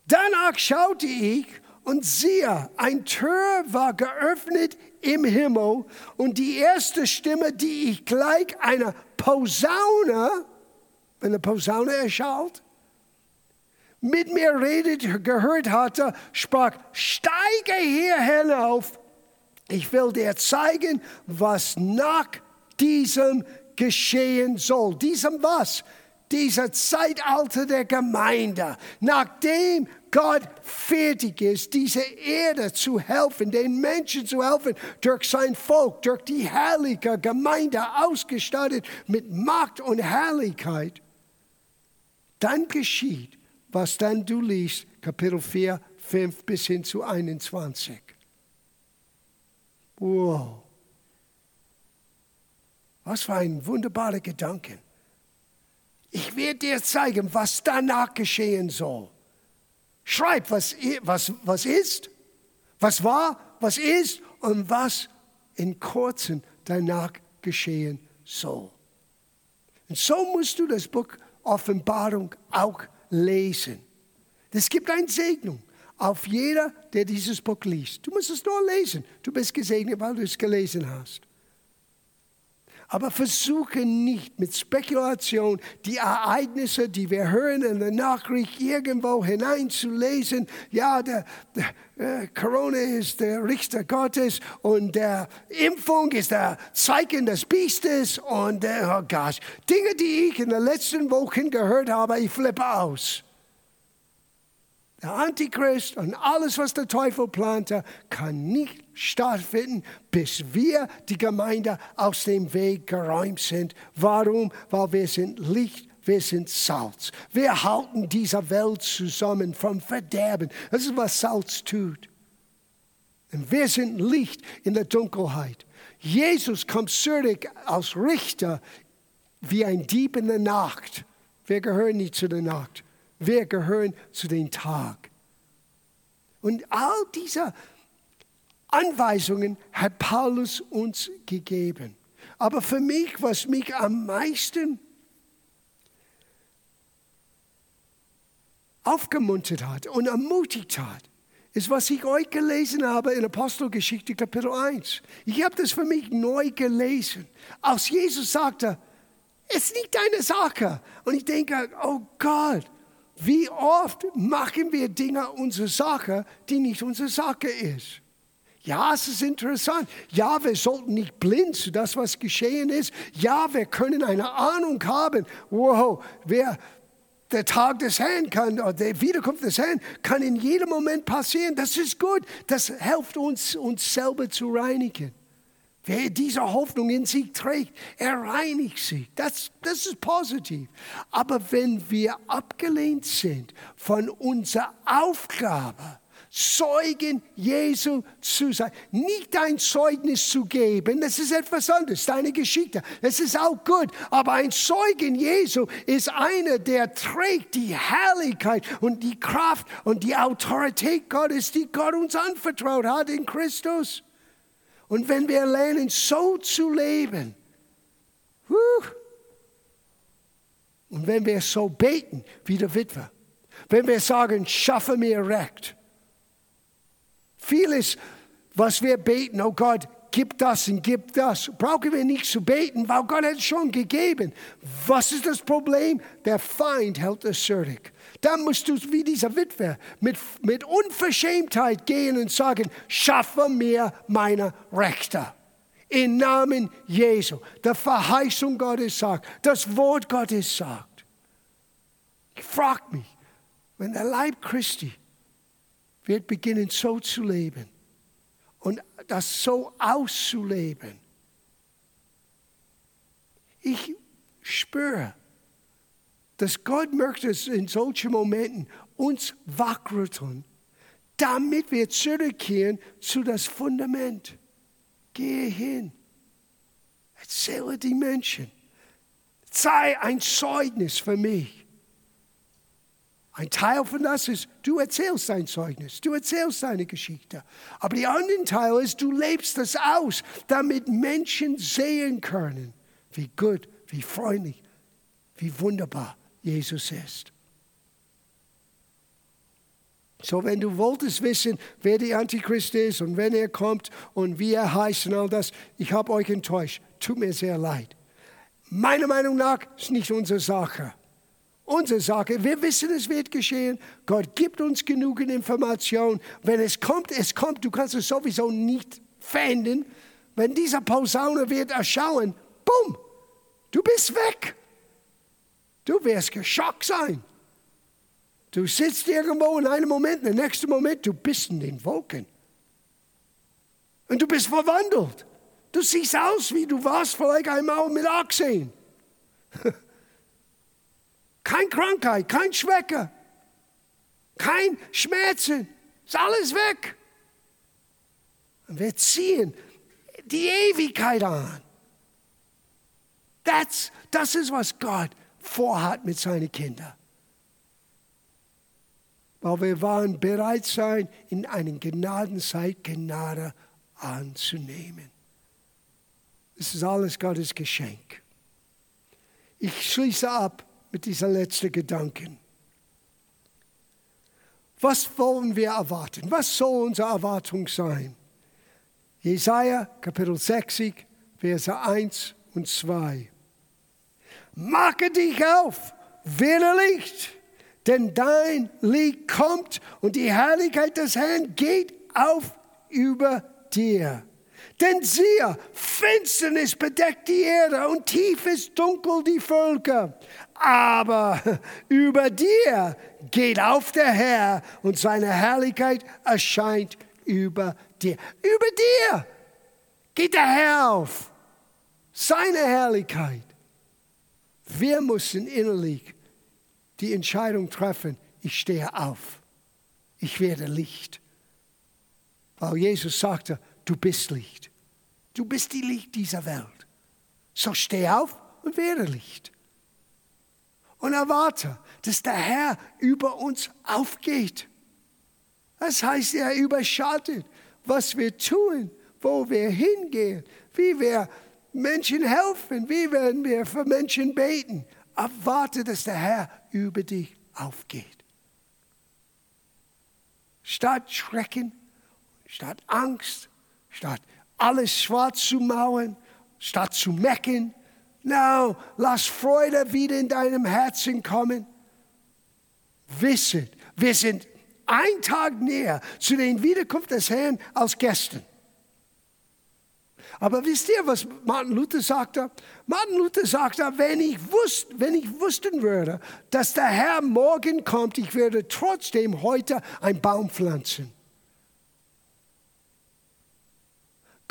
Danach schaute ich und siehe, ein Tür war geöffnet im Himmel und die erste Stimme, die ich gleich einer Posaune, eine Posaune erschallt, mit mir redet, gehört hatte, sprach, steige hier hinauf ich will dir zeigen, was nach diesem geschehen soll. Diesem was? Dieser Zeitalter der Gemeinde. Nachdem Gott fertig ist, diese Erde zu helfen, den Menschen zu helfen, durch sein Volk, durch die herrliche Gemeinde ausgestattet mit Macht und Herrlichkeit, dann geschieht, was dann du liest, Kapitel 4, 5 bis hin zu 21. Wow. Was für ein wunderbarer Gedanke. Ich werde dir zeigen, was danach geschehen soll. Schreib, was, was, was ist, was war, was ist und was in kurzem danach geschehen soll. Und so musst du das Buch Offenbarung auch lesen. Es gibt eine Segnung auf jeder, der dieses Buch liest. Du musst es nur lesen. Du bist gesegnet, weil du es gelesen hast. Aber versuche nicht mit Spekulation die Ereignisse, die wir hören in der Nachricht, irgendwo hineinzulesen. Ja, der, der äh, Corona ist der Richter Gottes und der Impfung ist der Zeichen des Biestes und äh, oh Gott, Dinge, die ich in den letzten Wochen gehört habe, ich flippe aus. Der Antichrist und alles, was der Teufel plante, kann nicht stattfinden, bis wir, die Gemeinde, aus dem Weg geräumt sind. Warum? Weil wir sind Licht, wir sind Salz. Wir halten diese Welt zusammen vom Verderben. Das ist, was Salz tut. Und wir sind Licht in der Dunkelheit. Jesus kommt zurück als Richter wie ein Dieb in der Nacht. Wir gehören nicht zu der Nacht. Wir gehören zu dem Tag. Und all diese Anweisungen hat Paulus uns gegeben. Aber für mich, was mich am meisten aufgemuntert hat und ermutigt hat, ist, was ich euch gelesen habe in Apostelgeschichte Kapitel 1. Ich habe das für mich neu gelesen. Als Jesus sagte, es ist nicht deine Sache. Und ich denke, oh Gott, wie oft machen wir Dinge unsere Sache, die nicht unsere Sache ist? Ja, es ist interessant. Ja, wir sollten nicht blind zu das, was geschehen ist. Ja, wir können eine Ahnung haben. Wow, wer der Tag des Herrn kann, oder der Wiederkunft des Herrn kann in jedem Moment passieren. Das ist gut. Das hilft uns, uns selber zu reinigen. Wer diese Hoffnung in sich trägt, er reinigt sich. Das, das ist positiv. Aber wenn wir abgelehnt sind von unserer Aufgabe, Zeugen Jesu zu sein, nicht ein Zeugnis zu geben, das ist etwas anderes, deine Geschichte, das ist auch gut, aber ein Zeugen Jesu ist einer, der trägt die Herrlichkeit und die Kraft und die Autorität Gottes, die Gott uns anvertraut hat in Christus. Und wenn wir lernen, so zu leben, und wenn wir so beten wie der Witwe, wenn wir sagen, schaffe mir Recht, vieles, was wir beten, oh Gott, gib das und gib das. Brauchen wir nicht zu beten, weil Gott hat es schon gegeben. Was ist das Problem? Der Feind hält es zurück. Dann musst du wie dieser Witwer mit, mit Unverschämtheit gehen und sagen, schaffe mir meine Rechte. Im Namen Jesu. Der Verheißung Gottes sagt, das Wort Gottes sagt. Ich frage mich, wenn der Leib Christi wird beginnen so zu leben und das so auszuleben. Ich spüre, dass Gott möchte es in solchen Momenten uns wachrütteln, damit wir zurückkehren zu das Fundament. Gehe hin, erzähle die Menschen, sei ein Zeugnis für mich. Ein Teil von das ist, du erzählst dein Zeugnis, du erzählst deine Geschichte. Aber der andere Teil ist, du lebst das aus, damit Menschen sehen können, wie gut, wie freundlich, wie wunderbar Jesus ist. So, wenn du wolltest wissen, wer der Antichrist ist und wenn er kommt und wie er heißt und all das, ich habe euch enttäuscht. Tut mir sehr leid. Meiner Meinung nach ist nicht unsere Sache unsere Sache. Wir wissen, es wird geschehen. Gott gibt uns genügend Information. Wenn es kommt, es kommt. Du kannst es sowieso nicht finden. Wenn dieser Posaune wird erschauen, bumm, du bist weg. Du wirst geschockt sein. Du sitzt irgendwo in einem Moment, im nächsten Moment, du bist in den Wolken. Und du bist verwandelt. Du siehst aus, wie du warst vielleicht einmal mit 18. Kein Krankheit, kein Schwäche, kein Schmerzen. Ist alles weg. Und wir ziehen die Ewigkeit an. That's, das ist, was Gott vorhat mit seinen Kindern. Weil wir waren bereit sein, in einer Gnadenzeit Gnade anzunehmen. Das ist alles Gottes Geschenk. Ich schließe ab mit dieser letzten Gedanken. Was wollen wir erwarten? Was soll unsere Erwartung sein? Jesaja Kapitel 60, Verse 1 und 2. Mache dich auf, werde Licht, denn dein Licht kommt und die Herrlichkeit des Herrn geht auf über dir. Denn siehe, Finsternis bedeckt die Erde und tiefes Dunkel die Völker aber über dir geht auf der Herr und seine Herrlichkeit erscheint über dir. Über dir geht der Herr auf, seine Herrlichkeit. Wir müssen innerlich die Entscheidung treffen, ich stehe auf, ich werde Licht. Weil Jesus sagte, du bist Licht. Du bist die Licht dieser Welt. So steh auf und werde Licht und erwarte, dass der Herr über uns aufgeht. Das heißt, er überschattet, was wir tun, wo wir hingehen, wie wir Menschen helfen, wie werden wir für Menschen beten. Erwarte, dass der Herr über dich aufgeht. Statt Schrecken, statt Angst, statt alles schwarz zu mauern, statt zu mecken, No, lass Freude wieder in deinem Herzen kommen. Wisset, wir sind ein Tag näher zu den Wiederkunft des Herrn als gestern. Aber wisst ihr, was Martin Luther sagte? Martin Luther sagte, wenn ich, wusst, wenn ich wussten würde, dass der Herr morgen kommt, ich würde trotzdem heute einen Baum pflanzen.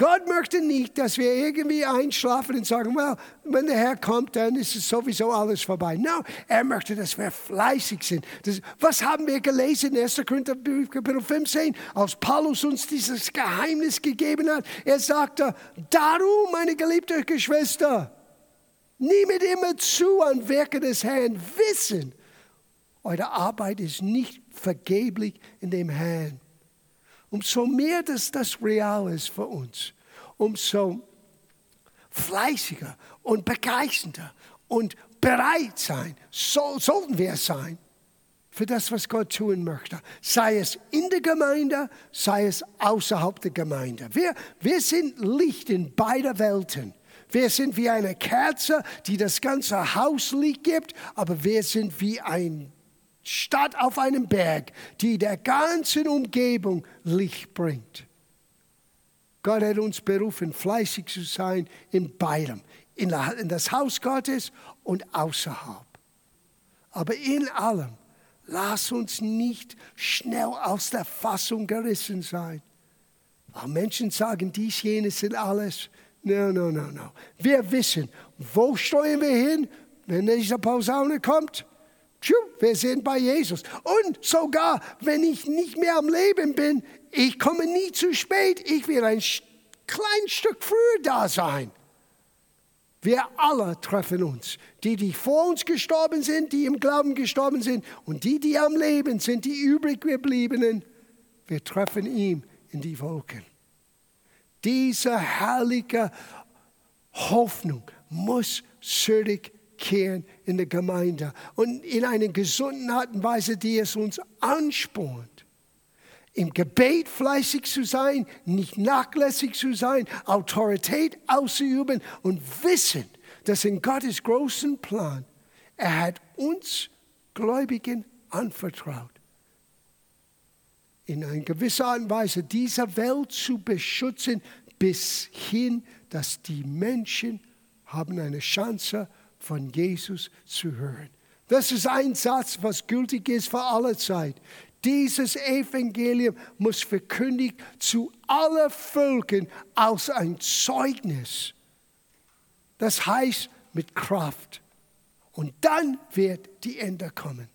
Gott möchte nicht, dass wir irgendwie einschlafen und sagen, well, wenn der Herr kommt, dann ist es sowieso alles vorbei. No, er möchte, dass wir fleißig sind. Das, was haben wir gelesen in 1. Korinther Kapitel 15, als Paulus uns dieses Geheimnis gegeben hat? Er sagte, darum, meine geliebte Geschwister, nehmet immer zu an Werke des Herrn, wissen, eure Arbeit ist nicht vergeblich in dem Herrn umso mehr dass das real ist für uns, umso fleißiger und begeisternder und bereit sein, so, sollten wir sein, für das, was Gott tun möchte. Sei es in der Gemeinde, sei es außerhalb der Gemeinde. Wir, wir sind Licht in beider Welten. Wir sind wie eine Kerze, die das ganze Haus Licht gibt, aber wir sind wie eine Stadt auf einem Berg, die der ganzen Umgebung Licht bringt. Gott hat uns berufen, fleißig zu sein in beidem, in das Haus Gottes und außerhalb. Aber in allem Lass uns nicht schnell aus der Fassung gerissen sein. Weil Menschen sagen, dies, jenes sind alles. No, no, no, no. Wir wissen, wo steuern wir hin, wenn diese Posaune kommt? Wir sind bei Jesus. Und sogar, wenn ich nicht mehr am Leben bin, ich komme nie zu spät. Ich will ein kleines Stück früher da sein. Wir alle treffen uns. Die, die vor uns gestorben sind, die im Glauben gestorben sind und die, die am Leben sind, die übrig gebliebenen, wir treffen ihn in die Wolken. Diese herrliche Hoffnung muss zurückkehren in der Gemeinde und in einer gesunden Art und Weise, die es uns anspornt. Im Gebet fleißig zu sein, nicht nachlässig zu sein, Autorität auszuüben und wissen, dass in Gottes großen Plan, er hat uns Gläubigen anvertraut, in einer gewissen Art und Weise diese Welt zu beschützen, bis hin, dass die Menschen haben eine Chance von Jesus zu hören. Das ist ein Satz, was gültig ist für alle Zeit. Dieses Evangelium muss verkündigt zu allen Völkern als ein Zeugnis. Das heißt mit Kraft. Und dann wird die Ende kommen.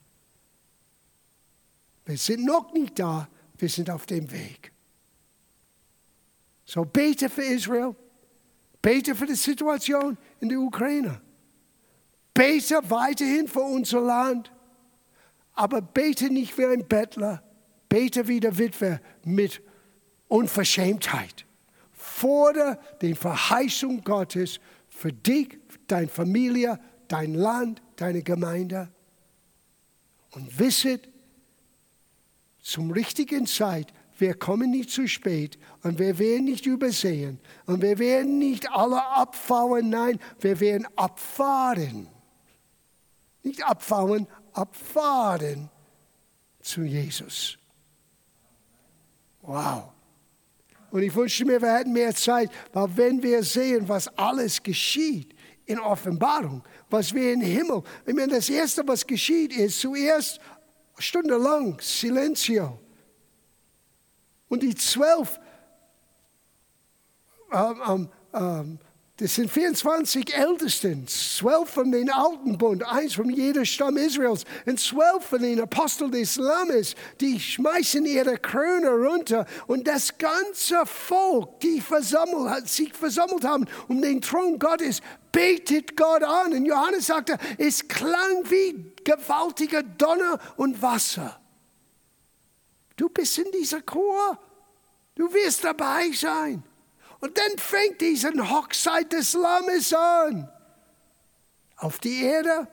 Wir sind noch nicht da, wir sind auf dem Weg. So bete für Israel, bete für die Situation in der Ukraine, bete weiterhin für unser Land aber bete nicht wie ein Bettler, bete wie der Witwe mit Unverschämtheit. Fordere die Verheißung Gottes für dich, deine Familie, dein Land, deine Gemeinde. Und wisset, zum richtigen Zeit, wir kommen nicht zu spät und wir werden nicht übersehen und wir werden nicht alle abfahren, nein, wir werden abfahren. Nicht abfahren, abfahren zu Jesus. Wow. Und ich wünschte mir, wir hätten mehr Zeit, weil wenn wir sehen, was alles geschieht in Offenbarung, was wir im Himmel, ich meine, das Erste, was geschieht, ist zuerst stundenlang Silencio. Und die zwölf ähm, ähm, ähm das sind 24 Ältesten, zwölf von den alten Bund, eins von jeder Stamm Israels und zwölf von den Aposteln des Lammes, die schmeißen ihre Krone runter und das ganze Volk, die versammelt, sich versammelt haben um den Thron Gottes, betet Gott an. Und Johannes sagte, es klang wie gewaltiger Donner und Wasser. Du bist in dieser Chor, du wirst dabei sein. Und dann fängt diese Hochzeit des Lammes an. Auf die Erde,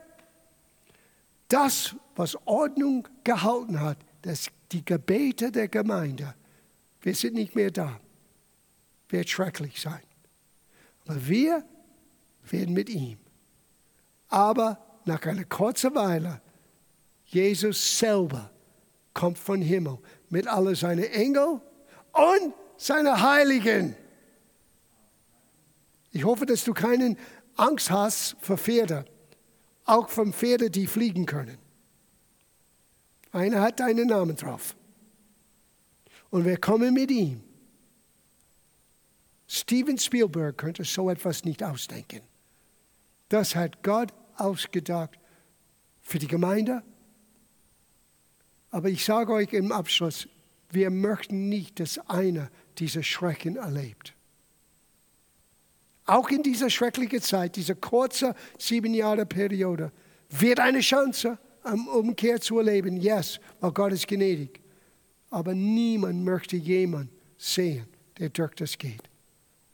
das, was Ordnung gehalten hat, das, die Gebete der Gemeinde, wir sind nicht mehr da. Wird schrecklich sein. Aber wir werden mit ihm. Aber nach einer kurzen Weile, Jesus selber kommt von Himmel mit all seinen Engeln und seinen Heiligen. Ich hoffe, dass du keinen Angst hast vor Pferde, auch von Pferden, die fliegen können. Einer hat deinen Namen drauf. Und wir kommen mit ihm. Steven Spielberg könnte so etwas nicht ausdenken. Das hat Gott ausgedacht für die Gemeinde. Aber ich sage euch im Abschluss, wir möchten nicht, dass einer diese Schrecken erlebt. Auch in dieser schrecklichen Zeit, dieser kurze sieben Jahre Periode, wird eine Chance, um Umkehr zu erleben. Yes, weil Gott ist gnädig. Aber niemand möchte jemanden sehen, der durch das geht.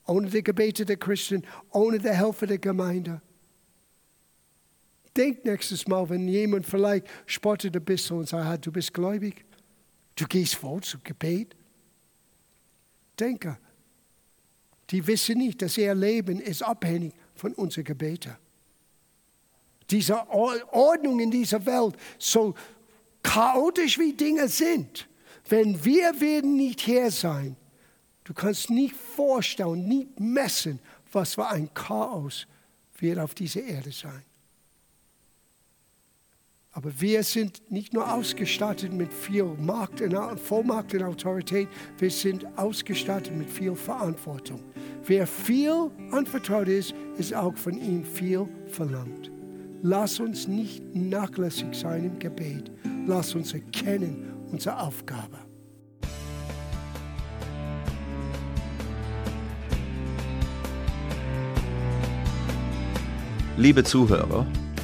Ohne die Gebete der Christen, ohne die Hilfe der Gemeinde. denk nächstes Mal, wenn jemand vielleicht spottet ein bisschen und sagt, du bist gläubig, du gehst vor zu Gebet. Denke, die wissen nicht, dass ihr Leben ist abhängig von unseren Gebeten. Diese Ordnung in dieser Welt, so chaotisch wie Dinge sind, wenn wir werden nicht hier sein, du kannst nicht vorstellen, nicht messen, was für ein Chaos wird auf dieser Erde sein. Aber wir sind nicht nur ausgestattet mit viel Macht und Vollmacht und Autorität, wir sind ausgestattet mit viel Verantwortung. Wer viel anvertraut ist, ist auch von ihm viel verlangt. Lass uns nicht nachlässig sein im Gebet. Lass uns erkennen unsere Aufgabe. Liebe Zuhörer,